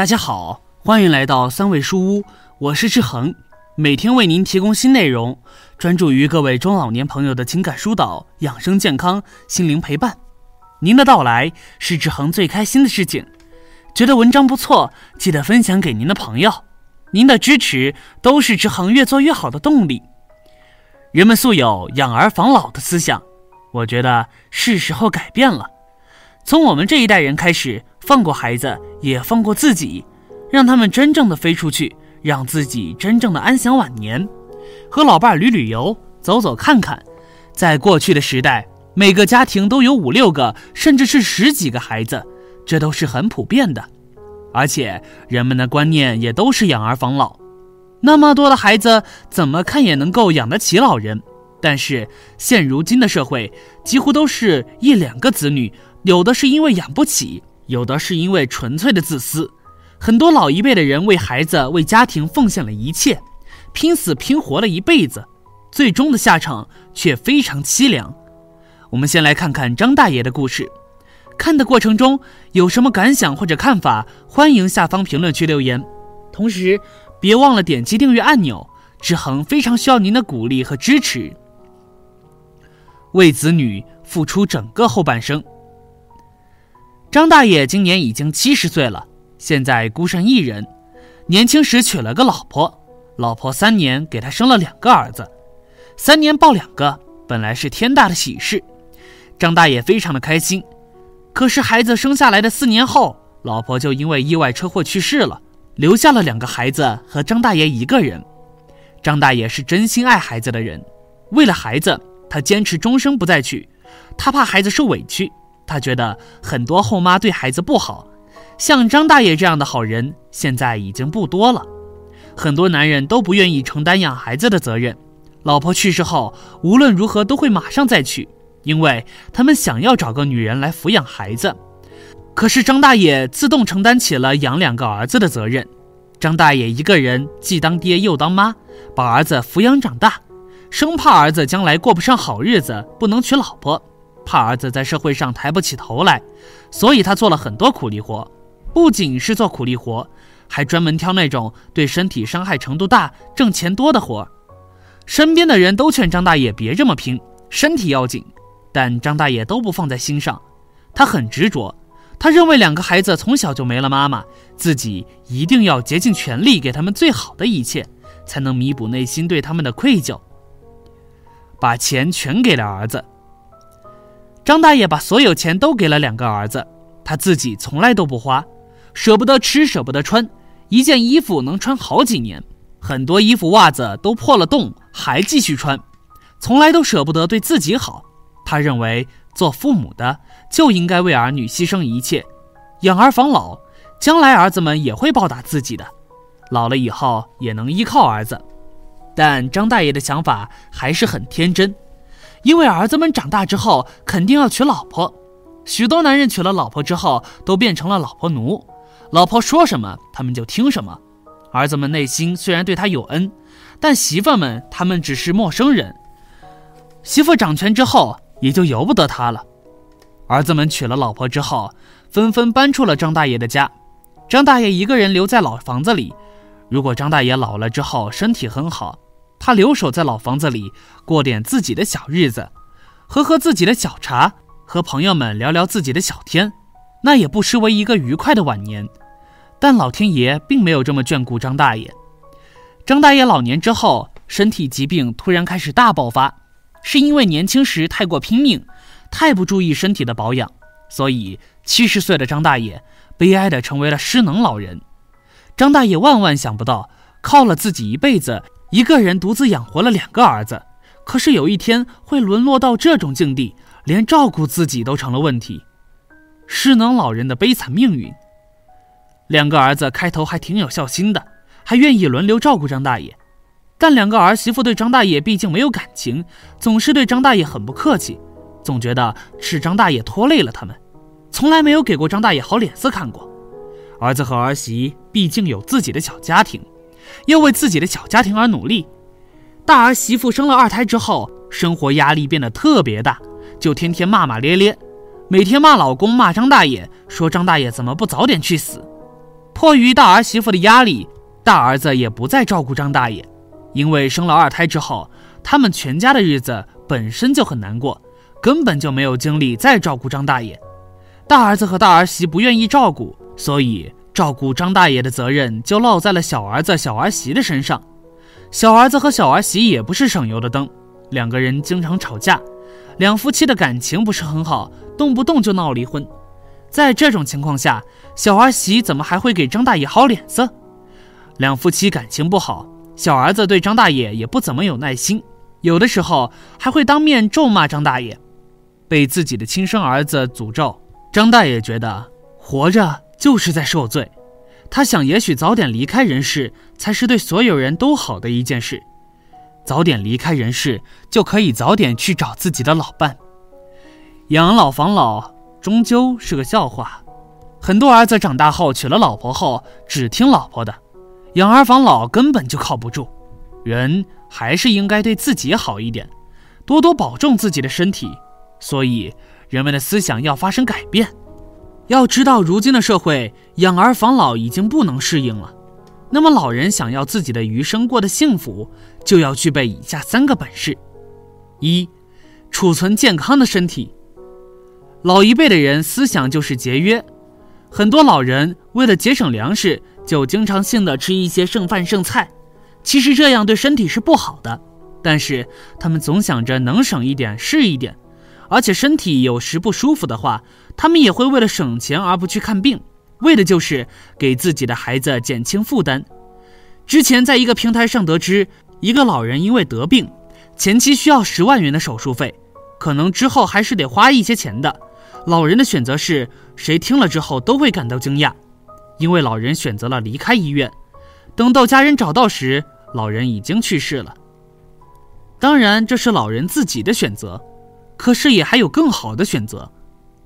大家好，欢迎来到三味书屋，我是志恒，每天为您提供新内容，专注于各位中老年朋友的情感疏导、养生健康、心灵陪伴。您的到来是志恒最开心的事情。觉得文章不错，记得分享给您的朋友。您的支持都是志恒越做越好的动力。人们素有养儿防老的思想，我觉得是时候改变了。从我们这一代人开始，放过孩子，也放过自己，让他们真正的飞出去，让自己真正的安享晚年，和老伴儿旅旅游，走走看看。在过去的时代，每个家庭都有五六个，甚至是十几个孩子，这都是很普遍的，而且人们的观念也都是养儿防老。那么多的孩子，怎么看也能够养得起老人，但是现如今的社会，几乎都是一两个子女。有的是因为养不起，有的是因为纯粹的自私。很多老一辈的人为孩子、为家庭奉献了一切，拼死拼活了一辈子，最终的下场却非常凄凉。我们先来看看张大爷的故事。看的过程中有什么感想或者看法，欢迎下方评论区留言。同时，别忘了点击订阅按钮，志恒非常需要您的鼓励和支持。为子女付出整个后半生。张大爷今年已经七十岁了，现在孤身一人。年轻时娶了个老婆，老婆三年给他生了两个儿子，三年抱两个，本来是天大的喜事，张大爷非常的开心。可是孩子生下来的四年后，老婆就因为意外车祸去世了，留下了两个孩子和张大爷一个人。张大爷是真心爱孩子的人，为了孩子，他坚持终生不再娶，他怕孩子受委屈。他觉得很多后妈对孩子不好，像张大爷这样的好人现在已经不多了。很多男人都不愿意承担养孩子的责任，老婆去世后无论如何都会马上再娶，因为他们想要找个女人来抚养孩子。可是张大爷自动承担起了养两个儿子的责任。张大爷一个人既当爹又当妈，把儿子抚养长大，生怕儿子将来过不上好日子，不能娶老婆。怕儿子在社会上抬不起头来，所以他做了很多苦力活。不仅是做苦力活，还专门挑那种对身体伤害程度大、挣钱多的活。身边的人都劝张大爷别这么拼，身体要紧，但张大爷都不放在心上。他很执着，他认为两个孩子从小就没了妈妈，自己一定要竭尽全力给他们最好的一切，才能弥补内心对他们的愧疚。把钱全给了儿子。张大爷把所有钱都给了两个儿子，他自己从来都不花，舍不得吃，舍不得穿，一件衣服能穿好几年，很多衣服袜子都破了洞还继续穿，从来都舍不得对自己好。他认为做父母的就应该为儿女牺牲一切，养儿防老，将来儿子们也会报答自己的，老了以后也能依靠儿子。但张大爷的想法还是很天真。因为儿子们长大之后肯定要娶老婆，许多男人娶了老婆之后都变成了老婆奴，老婆说什么他们就听什么。儿子们内心虽然对他有恩，但媳妇们他们只是陌生人，媳妇掌权之后也就由不得他了。儿子们娶了老婆之后，纷纷搬出了张大爷的家，张大爷一个人留在老房子里。如果张大爷老了之后身体很好，他留守在老房子里，过点自己的小日子，喝喝自己的小茶，和朋友们聊聊自己的小天，那也不失为一个愉快的晚年。但老天爷并没有这么眷顾张大爷。张大爷老年之后，身体疾病突然开始大爆发，是因为年轻时太过拼命，太不注意身体的保养，所以七十岁的张大爷悲哀的成为了失能老人。张大爷万万想不到，靠了自己一辈子。一个人独自养活了两个儿子，可是有一天会沦落到这种境地，连照顾自己都成了问题。失能老人的悲惨命运。两个儿子开头还挺有孝心的，还愿意轮流照顾张大爷，但两个儿媳妇对张大爷毕竟没有感情，总是对张大爷很不客气，总觉得是张大爷拖累了他们，从来没有给过张大爷好脸色看过。儿子和儿媳毕竟有自己的小家庭。又为自己的小家庭而努力，大儿媳妇生了二胎之后，生活压力变得特别大，就天天骂骂咧咧，每天骂老公，骂张大爷，说张大爷怎么不早点去死。迫于大儿媳妇的压力，大儿子也不再照顾张大爷，因为生了二胎之后，他们全家的日子本身就很难过，根本就没有精力再照顾张大爷。大儿子和大儿媳不愿意照顾，所以照顾张大爷的责任就落在了小儿子、小儿媳的身上。小儿子和小儿媳也不是省油的灯，两个人经常吵架，两夫妻的感情不是很好，动不动就闹离婚。在这种情况下，小儿媳怎么还会给张大爷好脸色？两夫妻感情不好，小儿子对张大爷也不怎么有耐心，有的时候还会当面咒骂张大爷。被自己的亲生儿子诅咒，张大爷觉得活着就是在受罪。他想，也许早点离开人世，才是对所有人都好的一件事。早点离开人世，就可以早点去找自己的老伴。养老防老终究是个笑话。很多儿子长大后娶了老婆后，只听老婆的，养儿防老根本就靠不住。人还是应该对自己好一点，多多保重自己的身体。所以，人们的思想要发生改变。要知道，如今的社会养儿防老已经不能适应了。那么，老人想要自己的余生过得幸福，就要具备以下三个本事：一、储存健康的身体。老一辈的人思想就是节约，很多老人为了节省粮食，就经常性的吃一些剩饭剩菜。其实这样对身体是不好的，但是他们总想着能省一点是一点。而且身体有时不舒服的话，他们也会为了省钱而不去看病，为的就是给自己的孩子减轻负担。之前在一个平台上得知，一个老人因为得病，前期需要十万元的手术费，可能之后还是得花一些钱的。老人的选择是谁听了之后都会感到惊讶，因为老人选择了离开医院。等到家人找到时，老人已经去世了。当然，这是老人自己的选择。可是也还有更好的选择，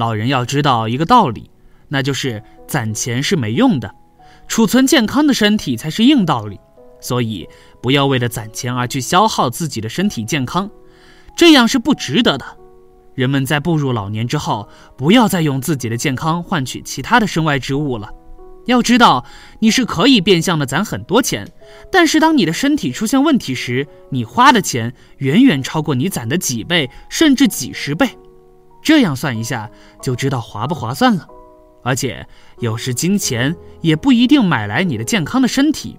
老人要知道一个道理，那就是攒钱是没用的，储存健康的身体才是硬道理。所以不要为了攒钱而去消耗自己的身体健康，这样是不值得的。人们在步入老年之后，不要再用自己的健康换取其他的身外之物了。要知道，你是可以变相的攒很多钱，但是当你的身体出现问题时，你花的钱远远超过你攒的几倍，甚至几十倍。这样算一下，就知道划不划算了。而且，有时金钱也不一定买来你的健康的身体，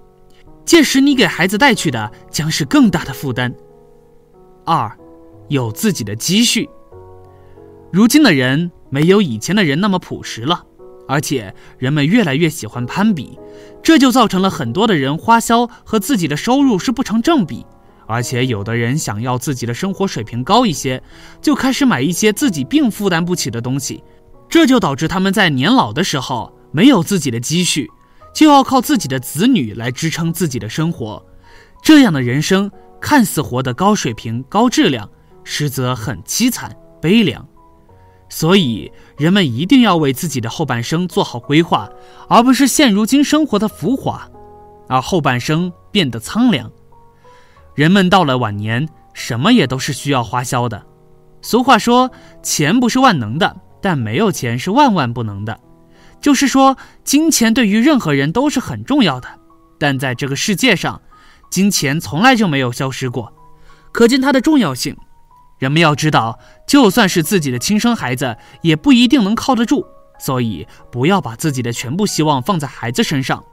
届时你给孩子带去的将是更大的负担。二，有自己的积蓄。如今的人没有以前的人那么朴实了。而且人们越来越喜欢攀比，这就造成了很多的人花销和自己的收入是不成正比。而且有的人想要自己的生活水平高一些，就开始买一些自己并负担不起的东西，这就导致他们在年老的时候没有自己的积蓄，就要靠自己的子女来支撑自己的生活。这样的人生看似活得高水平、高质量，实则很凄惨悲凉。所以，人们一定要为自己的后半生做好规划，而不是现如今生活的浮华，而后半生变得苍凉。人们到了晚年，什么也都是需要花销的。俗话说：“钱不是万能的，但没有钱是万万不能的。”就是说，金钱对于任何人都是很重要的，但在这个世界上，金钱从来就没有消失过，可见它的重要性。人们要知道，就算是自己的亲生孩子，也不一定能靠得住。所以，不要把自己的全部希望放在孩子身上，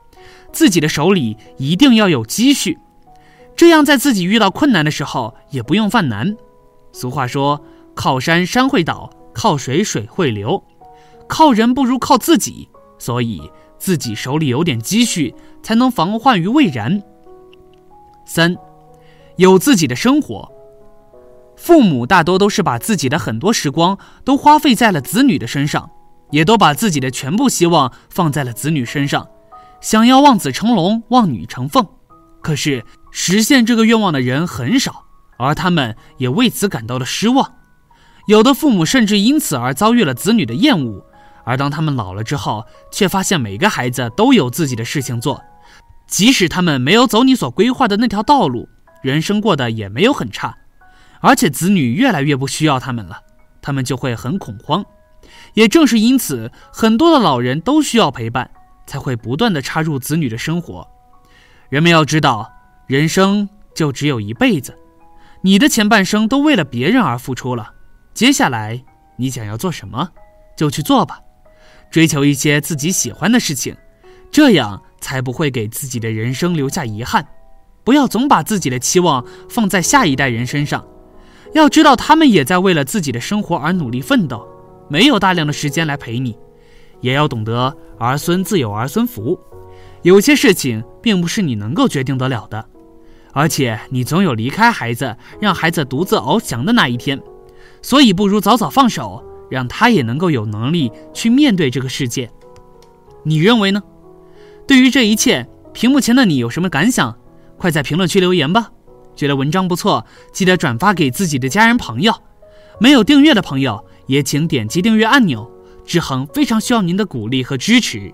自己的手里一定要有积蓄，这样在自己遇到困难的时候也不用犯难。俗话说：“靠山山会倒，靠水水会流，靠人不如靠自己。”所以，自己手里有点积蓄，才能防患于未然。三，有自己的生活。父母大多都是把自己的很多时光都花费在了子女的身上，也都把自己的全部希望放在了子女身上，想要望子成龙、望女成凤。可是实现这个愿望的人很少，而他们也为此感到了失望。有的父母甚至因此而遭遇了子女的厌恶。而当他们老了之后，却发现每个孩子都有自己的事情做，即使他们没有走你所规划的那条道路，人生过得也没有很差。而且子女越来越不需要他们了，他们就会很恐慌。也正是因此，很多的老人都需要陪伴，才会不断的插入子女的生活。人们要知道，人生就只有一辈子，你的前半生都为了别人而付出了，接下来你想要做什么，就去做吧，追求一些自己喜欢的事情，这样才不会给自己的人生留下遗憾。不要总把自己的期望放在下一代人身上，要知道他们也在为了自己的生活而努力奋斗，没有大量的时间来陪你。也要懂得儿孙自有儿孙福，有些事情并不是你能够决定得了的，而且你总有离开孩子，让孩子独自翱翔的那一天，所以不如早早放手，让他也能够有能力去面对这个世界。你认为呢？对于这一切，屏幕前的你有什么感想？快在评论区留言吧。觉得文章不错，记得转发给自己的家人朋友。没有订阅的朋友，也请点击订阅按钮。志恒非常需要您的鼓励和支持。